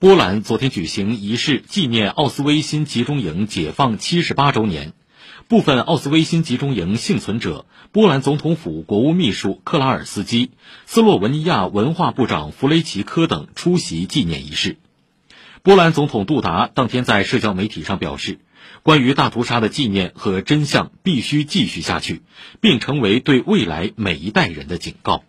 波兰昨天举行仪式纪念奥斯威辛集中营解放七十八周年。部分奥斯威辛集中营幸存者波兰总统府国务秘书克拉尔斯基斯洛文尼亚文化部长弗雷奇科等出席纪念仪式。波兰总统杜达当天在社交媒体上表示关于大屠杀的纪念和真相必须继续下去并成为对未来每一代人的警告。